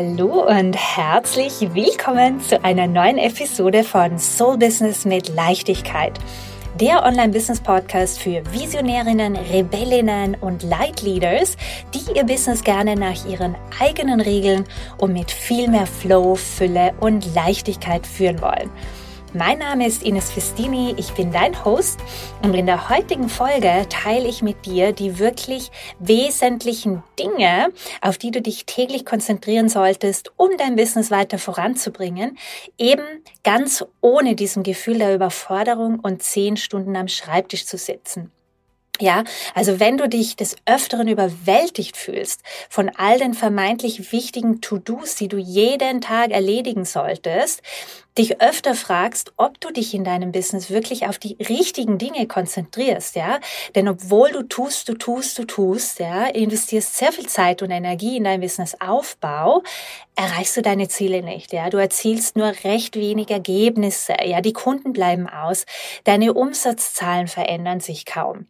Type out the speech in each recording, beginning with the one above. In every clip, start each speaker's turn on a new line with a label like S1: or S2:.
S1: Hallo und herzlich willkommen zu einer neuen Episode von Soul Business mit Leichtigkeit. Der Online-Business-Podcast für Visionärinnen, Rebellinnen und Leitleaders, die ihr Business gerne nach ihren eigenen Regeln und mit viel mehr Flow, Fülle und Leichtigkeit führen wollen. Mein Name ist Ines Festini, ich bin dein Host und in der heutigen Folge teile ich mit dir die wirklich wesentlichen Dinge, auf die du dich täglich konzentrieren solltest, um dein Business weiter voranzubringen, eben ganz ohne diesem Gefühl der Überforderung und zehn Stunden am Schreibtisch zu sitzen. Ja, also wenn du dich des Öfteren überwältigt fühlst von all den vermeintlich wichtigen To-Dos, die du jeden Tag erledigen solltest, dich öfter fragst, ob du dich in deinem Business wirklich auf die richtigen Dinge konzentrierst, ja? Denn obwohl du tust, du tust, du tust, ja, investierst sehr viel Zeit und Energie in dein Businessaufbau, erreichst du deine Ziele nicht, ja? Du erzielst nur recht wenig Ergebnisse, ja? Die Kunden bleiben aus, deine Umsatzzahlen verändern sich kaum.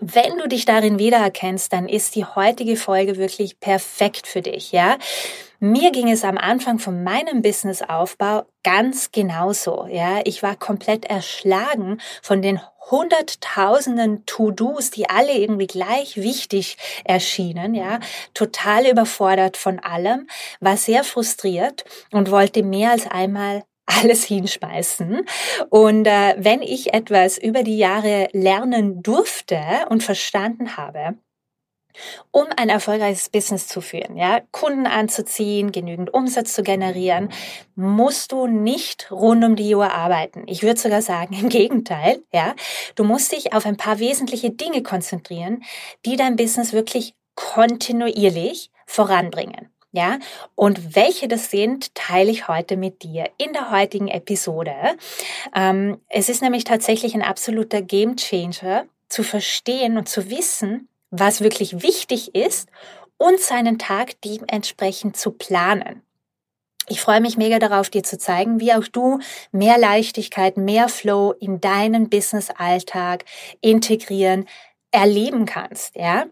S1: Wenn du dich darin wiedererkennst, dann ist die heutige Folge wirklich perfekt für dich, ja? Mir ging es am Anfang von meinem Businessaufbau ganz genauso, ja? Ich war komplett erschlagen von den hunderttausenden To-Dos, die alle irgendwie gleich wichtig erschienen, ja? Total überfordert von allem, war sehr frustriert und wollte mehr als einmal alles hinspeisen. Und äh, wenn ich etwas über die Jahre lernen durfte und verstanden habe, um ein erfolgreiches Business zu führen, ja, Kunden anzuziehen, genügend Umsatz zu generieren, musst du nicht rund um die Uhr arbeiten. Ich würde sogar sagen, im Gegenteil, ja. Du musst dich auf ein paar wesentliche Dinge konzentrieren, die dein Business wirklich kontinuierlich voranbringen. Ja, und welche das sind, teile ich heute mit dir in der heutigen Episode. Ähm, es ist nämlich tatsächlich ein absoluter Gamechanger zu verstehen und zu wissen, was wirklich wichtig ist und seinen Tag dementsprechend zu planen. Ich freue mich mega darauf, dir zu zeigen, wie auch du mehr Leichtigkeit, mehr Flow in deinen Business-Alltag integrieren erleben kannst, ja.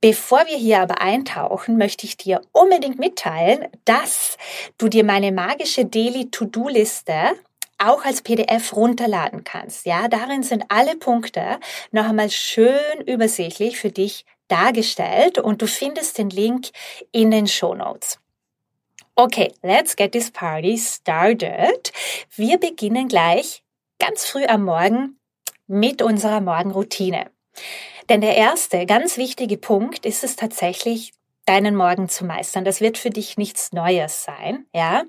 S1: Bevor wir hier aber eintauchen, möchte ich dir unbedingt mitteilen, dass du dir meine magische Daily To-Do-Liste auch als PDF runterladen kannst. Ja, darin sind alle Punkte noch einmal schön übersichtlich für dich dargestellt und du findest den Link in den Show Notes. Okay, let's get this party started. Wir beginnen gleich ganz früh am Morgen mit unserer Morgenroutine. Denn der erste ganz wichtige Punkt ist es tatsächlich, deinen Morgen zu meistern. Das wird für dich nichts Neues sein, ja.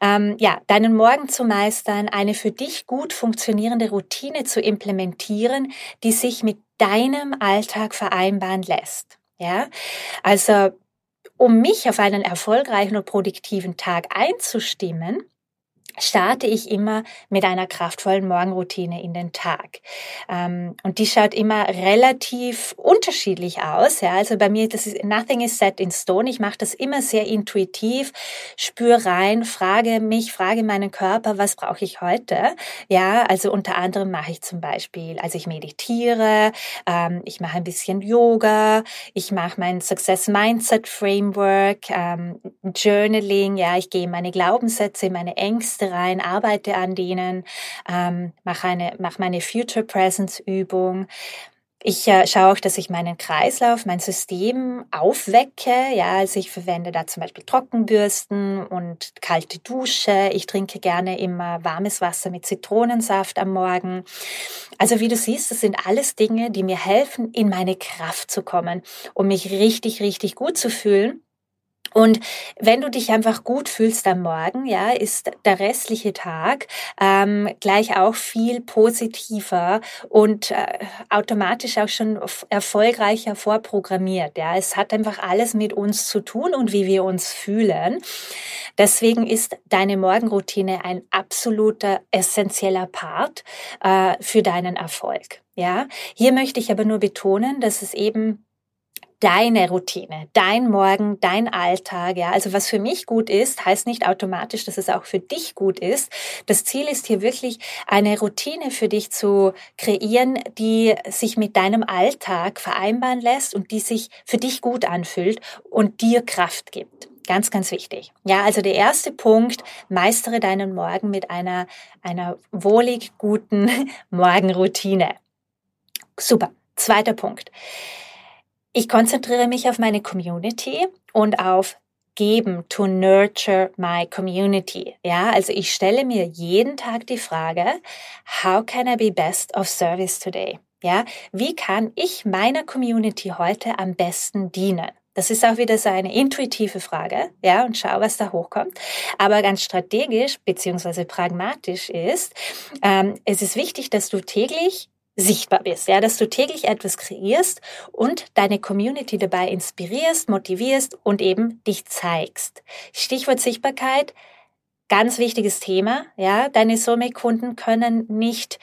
S1: Ähm, ja, deinen Morgen zu meistern, eine für dich gut funktionierende Routine zu implementieren, die sich mit deinem Alltag vereinbaren lässt, ja. Also, um mich auf einen erfolgreichen und produktiven Tag einzustimmen, starte ich immer mit einer kraftvollen Morgenroutine in den Tag. Ähm, und die schaut immer relativ unterschiedlich aus. Ja, also bei mir, das ist nothing is set in stone. Ich mache das immer sehr intuitiv, spüre rein, frage mich, frage meinen Körper, was brauche ich heute? Ja, also unter anderem mache ich zum Beispiel, also ich meditiere, ähm, ich mache ein bisschen Yoga, ich mache mein Success Mindset Framework, ähm, Journaling, ja, ich gehe meine Glaubenssätze, meine Ängste rein, arbeite an denen, ähm, mache eine, mach meine Future Presence Übung. Ich äh, schaue auch, dass ich meinen Kreislauf, mein System aufwecke. Ja, also ich verwende da zum Beispiel Trockenbürsten und kalte Dusche. Ich trinke gerne immer warmes Wasser mit Zitronensaft am Morgen. Also wie du siehst, das sind alles Dinge, die mir helfen, in meine Kraft zu kommen, um mich richtig, richtig gut zu fühlen und wenn du dich einfach gut fühlst am Morgen, ja, ist der restliche Tag ähm, gleich auch viel positiver und äh, automatisch auch schon erfolgreicher vorprogrammiert. Ja, es hat einfach alles mit uns zu tun und wie wir uns fühlen. Deswegen ist deine Morgenroutine ein absoluter essentieller Part äh, für deinen Erfolg. Ja, hier möchte ich aber nur betonen, dass es eben deine Routine, dein Morgen, dein Alltag, ja. Also was für mich gut ist, heißt nicht automatisch, dass es auch für dich gut ist. Das Ziel ist hier wirklich eine Routine für dich zu kreieren, die sich mit deinem Alltag vereinbaren lässt und die sich für dich gut anfühlt und dir Kraft gibt. Ganz, ganz wichtig. Ja, also der erste Punkt, meistere deinen Morgen mit einer, einer wohlig guten Morgenroutine. Super. Zweiter Punkt. Ich konzentriere mich auf meine Community und auf geben, to nurture my community. Ja, also ich stelle mir jeden Tag die Frage, how can I be best of service today? Ja, wie kann ich meiner Community heute am besten dienen? Das ist auch wieder so eine intuitive Frage, ja, und schau, was da hochkommt. Aber ganz strategisch beziehungsweise pragmatisch ist, ähm, es ist wichtig, dass du täglich sichtbar bist, ja, dass du täglich etwas kreierst und deine Community dabei inspirierst, motivierst und eben dich zeigst. Stichwort Sichtbarkeit, ganz wichtiges Thema, ja, deine Soulmate-Kunden können nicht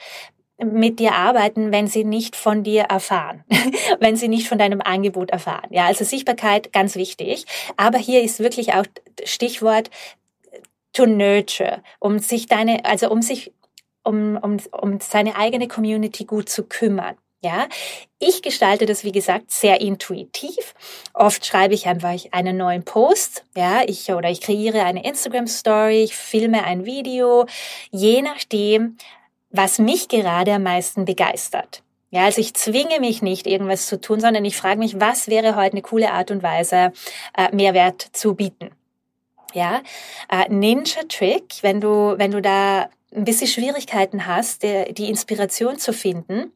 S1: mit dir arbeiten, wenn sie nicht von dir erfahren, wenn sie nicht von deinem Angebot erfahren. Ja, also Sichtbarkeit ganz wichtig. Aber hier ist wirklich auch Stichwort to nurture, um sich deine, also um sich um, um, um seine eigene Community gut zu kümmern. Ja, ich gestalte das, wie gesagt, sehr intuitiv. Oft schreibe ich einfach einen neuen Post, ja, ich oder ich kreiere eine Instagram Story, ich filme ein Video, je nachdem, was mich gerade am meisten begeistert. Ja, also ich zwinge mich nicht, irgendwas zu tun, sondern ich frage mich, was wäre heute eine coole Art und Weise, äh, Mehrwert zu bieten. Ja, äh, Ninja Trick, wenn du, wenn du da ein bisschen Schwierigkeiten hast, die Inspiration zu finden,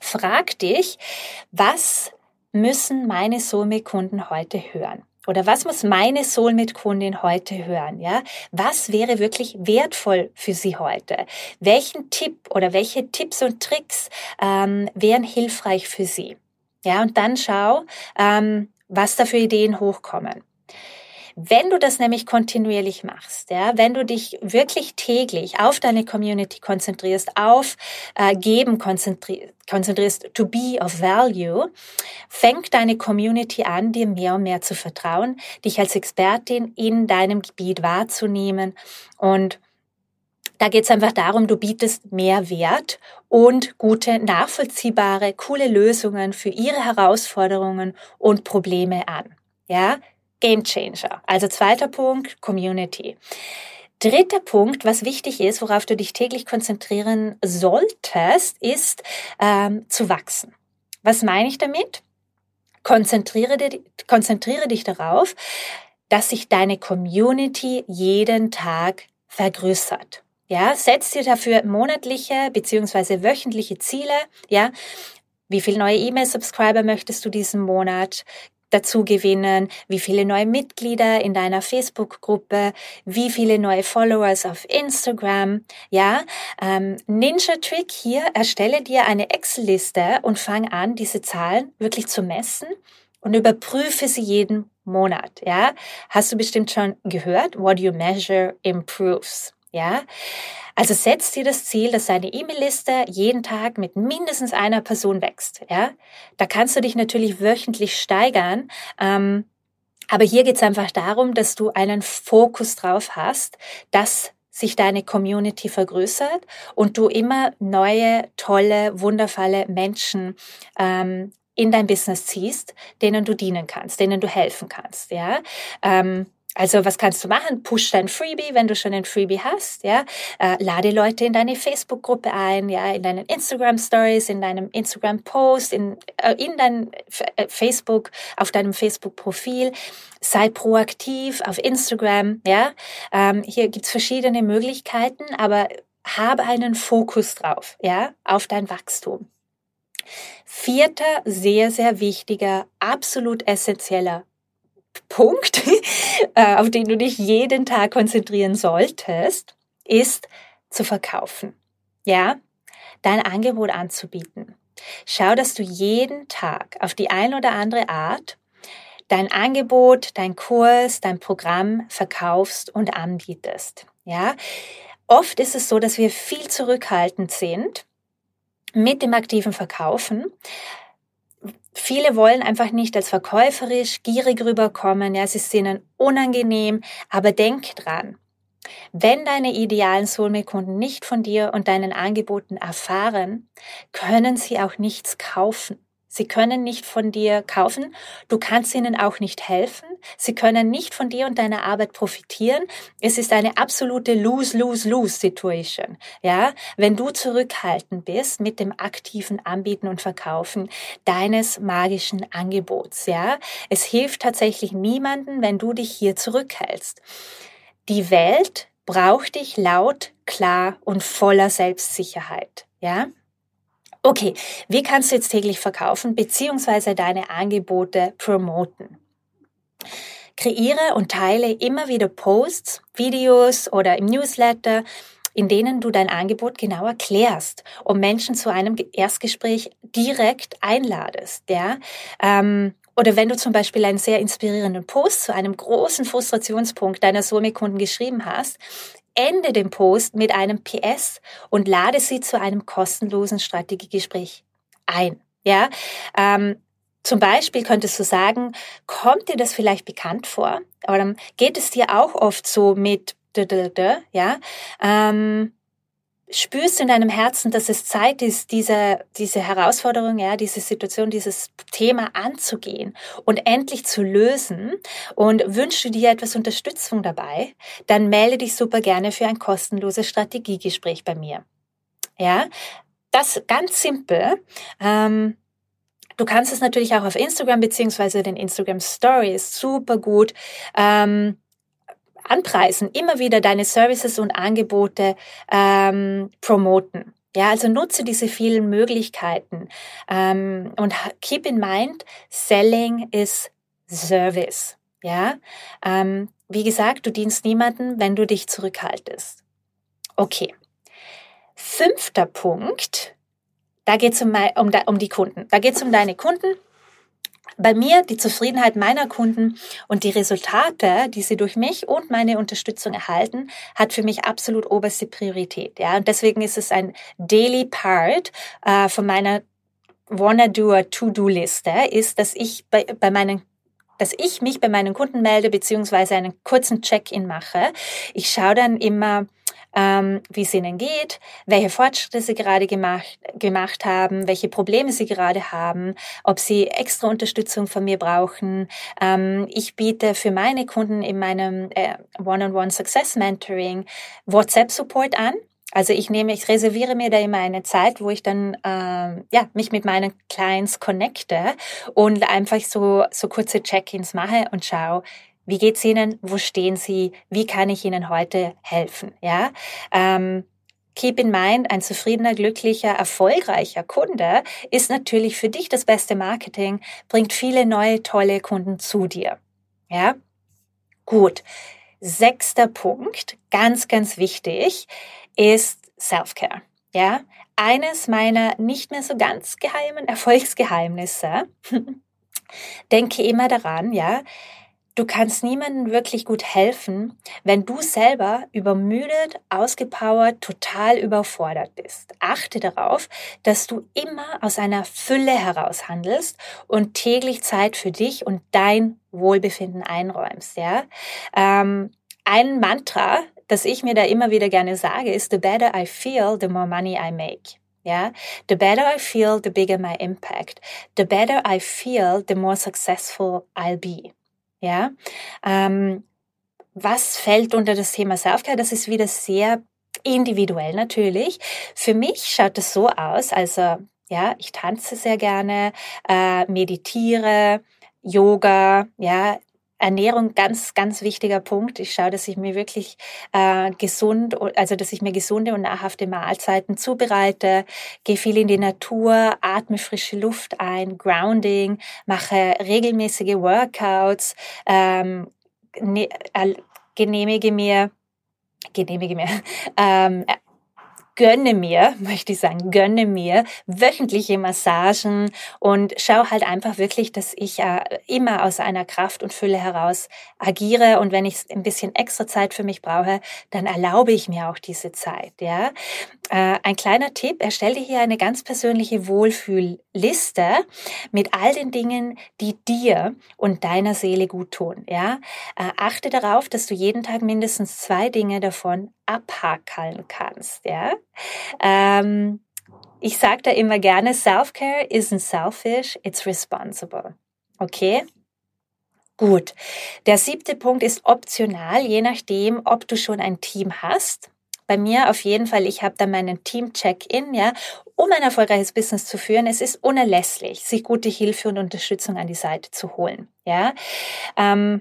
S1: frag dich, was müssen meine Soulmate-Kunden heute hören? Oder was muss meine Soulmate-Kundin heute hören? Ja, was wäre wirklich wertvoll für sie heute? Welchen Tipp oder welche Tipps und Tricks ähm, wären hilfreich für sie? Ja, und dann schau, ähm, was da für Ideen hochkommen. Wenn du das nämlich kontinuierlich machst, ja, wenn du dich wirklich täglich auf deine Community konzentrierst, auf äh, Geben konzentrierst, konzentrierst, to be of value, fängt deine Community an, dir mehr und mehr zu vertrauen, dich als Expertin in deinem Gebiet wahrzunehmen und da geht es einfach darum, du bietest mehr Wert und gute, nachvollziehbare, coole Lösungen für ihre Herausforderungen und Probleme an. Ja, Game Changer. Also zweiter Punkt, Community. Dritter Punkt, was wichtig ist, worauf du dich täglich konzentrieren solltest, ist ähm, zu wachsen. Was meine ich damit? Konzentriere, konzentriere dich darauf, dass sich deine Community jeden Tag vergrößert. Ja, setz dir dafür monatliche beziehungsweise wöchentliche Ziele. Ja, wie viele neue E-Mail-Subscriber möchtest du diesen Monat? Dazu gewinnen, wie viele neue Mitglieder in deiner Facebook-Gruppe, wie viele neue Followers auf Instagram. Ja, ähm, Ninja Trick hier, erstelle dir eine Excel-Liste und fang an, diese Zahlen wirklich zu messen und überprüfe sie jeden Monat. Ja, hast du bestimmt schon gehört? What you measure improves. Ja, also setz dir das Ziel, dass deine E-Mail-Liste jeden Tag mit mindestens einer Person wächst. Ja, da kannst du dich natürlich wöchentlich steigern. Ähm, aber hier geht es einfach darum, dass du einen Fokus drauf hast, dass sich deine Community vergrößert und du immer neue, tolle, wundervolle Menschen ähm, in dein Business ziehst, denen du dienen kannst, denen du helfen kannst. Ja. Ähm, also was kannst du machen? Push dein Freebie, wenn du schon ein Freebie hast, ja. Äh, lade Leute in deine Facebook-Gruppe ein, ja, in deinen Instagram-Stories, in deinem Instagram-Post, in, äh, in dein äh, Facebook, auf deinem Facebook-Profil. Sei proaktiv auf Instagram, ja. Ähm, hier gibt's verschiedene Möglichkeiten, aber habe einen Fokus drauf, ja, auf dein Wachstum. Vierter, sehr, sehr wichtiger, absolut essentieller Punkt, äh, auf den du dich jeden Tag konzentrieren solltest, ist zu verkaufen. Ja, dein Angebot anzubieten. Schau, dass du jeden Tag auf die eine oder andere Art dein Angebot, dein Kurs, dein Programm verkaufst und anbietest. Ja, oft ist es so, dass wir viel zurückhaltend sind mit dem aktiven Verkaufen, Viele wollen einfach nicht als verkäuferisch, gierig rüberkommen, ja, es ist ihnen unangenehm, aber denk dran. Wenn deine idealen Soulmate-Kunden nicht von dir und deinen Angeboten erfahren, können sie auch nichts kaufen. Sie können nicht von dir kaufen. Du kannst ihnen auch nicht helfen. Sie können nicht von dir und deiner Arbeit profitieren. Es ist eine absolute Lose-Lose-Lose-Situation. Ja, wenn du zurückhaltend bist mit dem aktiven Anbieten und Verkaufen deines magischen Angebots. Ja, es hilft tatsächlich niemanden, wenn du dich hier zurückhältst. Die Welt braucht dich laut, klar und voller Selbstsicherheit. Ja, Okay, wie kannst du jetzt täglich verkaufen bzw. deine Angebote promoten? Kreiere und teile immer wieder Posts, Videos oder im Newsletter, in denen du dein Angebot genau erklärst und Menschen zu einem Erstgespräch direkt einladest. Ja? Ähm, oder wenn du zum Beispiel einen sehr inspirierenden Post zu einem großen Frustrationspunkt deiner Somi-Kunden geschrieben hast, ende den Post mit einem PS und lade sie zu einem kostenlosen Strategiegespräch ein. Ja, ähm, zum Beispiel könntest du sagen, kommt dir das vielleicht bekannt vor? Oder geht es dir auch oft so mit, ja? Ähm, spürst in deinem Herzen, dass es Zeit ist, diese, diese Herausforderung, ja, diese Situation, dieses Thema anzugehen und endlich zu lösen und wünschst du dir etwas Unterstützung dabei, dann melde dich super gerne für ein kostenloses Strategiegespräch bei mir. Ja, das ganz simpel. Ähm, Du kannst es natürlich auch auf Instagram beziehungsweise den Instagram Stories super gut ähm, anpreisen, immer wieder deine Services und Angebote ähm, promoten. Ja, also nutze diese vielen Möglichkeiten ähm, und keep in mind, selling is service. Ja, ähm, wie gesagt, du dienst niemanden, wenn du dich zurückhaltest. Okay. Fünfter Punkt, da geht es um, um, um die Kunden. Da geht es um deine Kunden bei mir die Zufriedenheit meiner Kunden und die Resultate, die sie durch mich und meine Unterstützung erhalten, hat für mich absolut oberste Priorität. Ja, und deswegen ist es ein Daily Part äh, von meiner Wanna Do To-Do Liste, ist, dass ich bei, bei meinen dass ich mich bei meinen Kunden melde, beziehungsweise einen kurzen Check-in mache. Ich schaue dann immer, ähm, wie es ihnen geht, welche Fortschritte sie gerade gemacht, gemacht haben, welche Probleme sie gerade haben, ob sie extra Unterstützung von mir brauchen. Ähm, ich biete für meine Kunden in meinem äh, One-on-One Success Mentoring WhatsApp-Support an. Also ich nehme, ich reserviere mir da immer eine Zeit, wo ich dann ähm, ja mich mit meinen Clients connecte und einfach so so kurze Check-ins mache und schaue, wie geht's Ihnen? Wo stehen Sie? Wie kann ich Ihnen heute helfen? Ja. Ähm, Keep in mind, ein zufriedener, glücklicher, erfolgreicher Kunde ist natürlich für dich das beste Marketing, bringt viele neue, tolle Kunden zu dir. Ja? Gut. Sechster Punkt, ganz, ganz wichtig, ist Self-Care. Ja? Eines meiner nicht mehr so ganz geheimen Erfolgsgeheimnisse. Denke immer daran, ja, Du kannst niemandem wirklich gut helfen, wenn du selber übermüdet, ausgepowert, total überfordert bist. Achte darauf, dass du immer aus einer Fülle heraus handelst und täglich Zeit für dich und dein Wohlbefinden einräumst. Ja? Ähm, ein Mantra, das ich mir da immer wieder gerne sage, ist, the better I feel, the more money I make. Ja, the better I feel, the bigger my impact. The better I feel, the more successful I'll be. Ja, ähm, was fällt unter das Thema Selfcare? Das ist wieder sehr individuell natürlich. Für mich schaut es so aus, also ja, ich tanze sehr gerne, äh, meditiere, Yoga, ja, Ernährung ganz, ganz wichtiger Punkt. Ich schaue, dass ich mir wirklich äh, gesund, also dass ich mir gesunde und nahrhafte Mahlzeiten zubereite, gehe viel in die Natur, atme frische Luft ein, Grounding, mache regelmäßige Workouts, ähm, ne, äh, genehmige mir genehmige mir ähm, gönne mir, möchte ich sagen, gönne mir wöchentliche Massagen und schau halt einfach wirklich, dass ich äh, immer aus einer Kraft und Fülle heraus agiere und wenn ich ein bisschen extra Zeit für mich brauche, dann erlaube ich mir auch diese Zeit, ja. Äh, ein kleiner Tipp, erstelle hier eine ganz persönliche Wohlfühlliste mit all den Dingen, die dir und deiner Seele gut tun, ja. Äh, achte darauf, dass du jeden Tag mindestens zwei Dinge davon abhakeln kannst, ja. Ähm, ich sage da immer gerne, Self-Care isn't selfish, it's responsible. Okay? Gut. Der siebte Punkt ist optional, je nachdem, ob du schon ein Team hast. Bei mir auf jeden Fall, ich habe da meinen Team-Check-In, ja, um ein erfolgreiches Business zu führen. Es ist unerlässlich, sich gute Hilfe und Unterstützung an die Seite zu holen, ja. Ähm,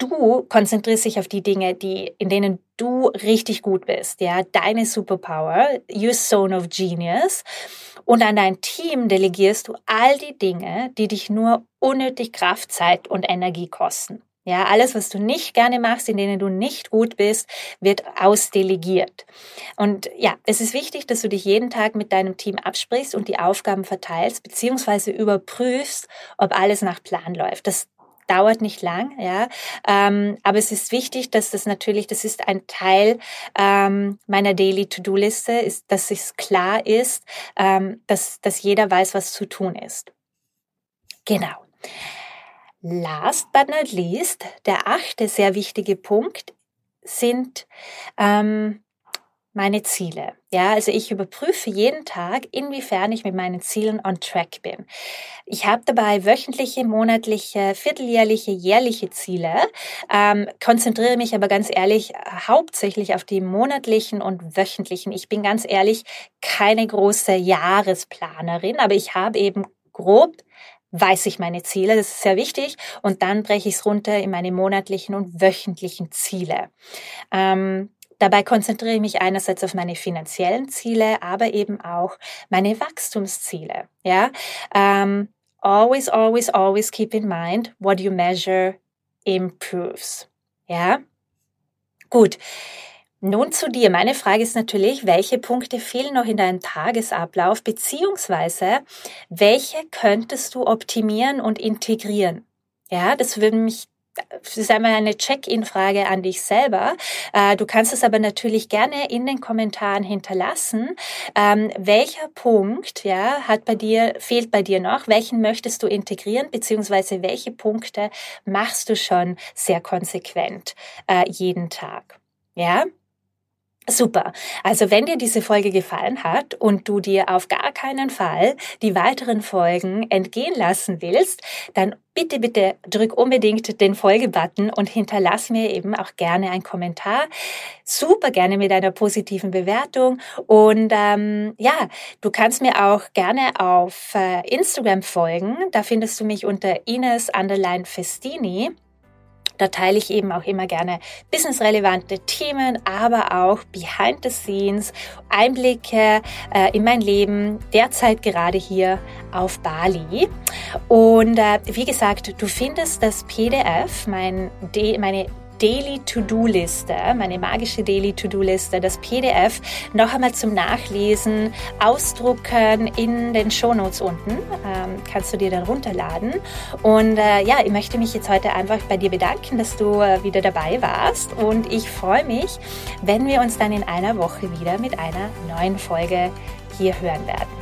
S1: du konzentrierst dich auf die Dinge, die, in denen du richtig gut bist, ja, deine Superpower, your zone of genius. Und an dein Team delegierst du all die Dinge, die dich nur unnötig Kraft, Zeit und Energie kosten. Ja, alles, was du nicht gerne machst, in denen du nicht gut bist, wird ausdelegiert. Und ja, es ist wichtig, dass du dich jeden Tag mit deinem Team absprichst und die Aufgaben verteilst, beziehungsweise überprüfst, ob alles nach Plan läuft. Das dauert nicht lang, ja. Ähm, aber es ist wichtig, dass das natürlich, das ist ein Teil ähm, meiner Daily To-Do-Liste, ist, dass es klar ist, ähm, dass, dass jeder weiß, was zu tun ist. Genau. Last but not least, der achte sehr wichtige Punkt sind ähm, meine Ziele. Ja, also ich überprüfe jeden Tag, inwiefern ich mit meinen Zielen on track bin. Ich habe dabei wöchentliche, monatliche, vierteljährliche, jährliche Ziele, ähm, konzentriere mich aber ganz ehrlich hauptsächlich auf die monatlichen und wöchentlichen. Ich bin ganz ehrlich keine große Jahresplanerin, aber ich habe eben grob weiß ich meine Ziele, das ist sehr wichtig, und dann breche ich es runter in meine monatlichen und wöchentlichen Ziele. Ähm, Dabei konzentriere ich mich einerseits auf meine finanziellen Ziele, aber eben auch meine Wachstumsziele. Ja, um, always, always, always keep in mind what you measure improves. Ja, gut. Nun zu dir. Meine Frage ist natürlich, welche Punkte fehlen noch in deinem Tagesablauf, beziehungsweise welche könntest du optimieren und integrieren? Ja, das würde mich ist einmal eine Check-in-Frage an dich selber. Äh, du kannst es aber natürlich gerne in den Kommentaren hinterlassen. Ähm, welcher Punkt, ja, hat bei dir, fehlt bei dir noch? Welchen möchtest du integrieren? Beziehungsweise welche Punkte machst du schon sehr konsequent äh, jeden Tag? Ja? Super. Also wenn dir diese Folge gefallen hat und du dir auf gar keinen Fall die weiteren Folgen entgehen lassen willst, dann bitte, bitte drück unbedingt den Folge-Button und hinterlass mir eben auch gerne einen Kommentar. Super gerne mit einer positiven Bewertung. Und ähm, ja, du kannst mir auch gerne auf äh, Instagram folgen. Da findest du mich unter Ines Underline Festini. Da teile ich eben auch immer gerne businessrelevante Themen, aber auch behind the scenes, Einblicke äh, in mein Leben, derzeit gerade hier auf Bali. Und äh, wie gesagt, du findest das PDF, mein, meine Daily To-Do-Liste, meine magische Daily To-Do-Liste, das PDF, noch einmal zum Nachlesen, ausdrucken in den Shownotes unten. Ähm, kannst du dir dann runterladen. Und äh, ja, ich möchte mich jetzt heute einfach bei dir bedanken, dass du äh, wieder dabei warst. Und ich freue mich, wenn wir uns dann in einer Woche wieder mit einer neuen Folge hier hören werden.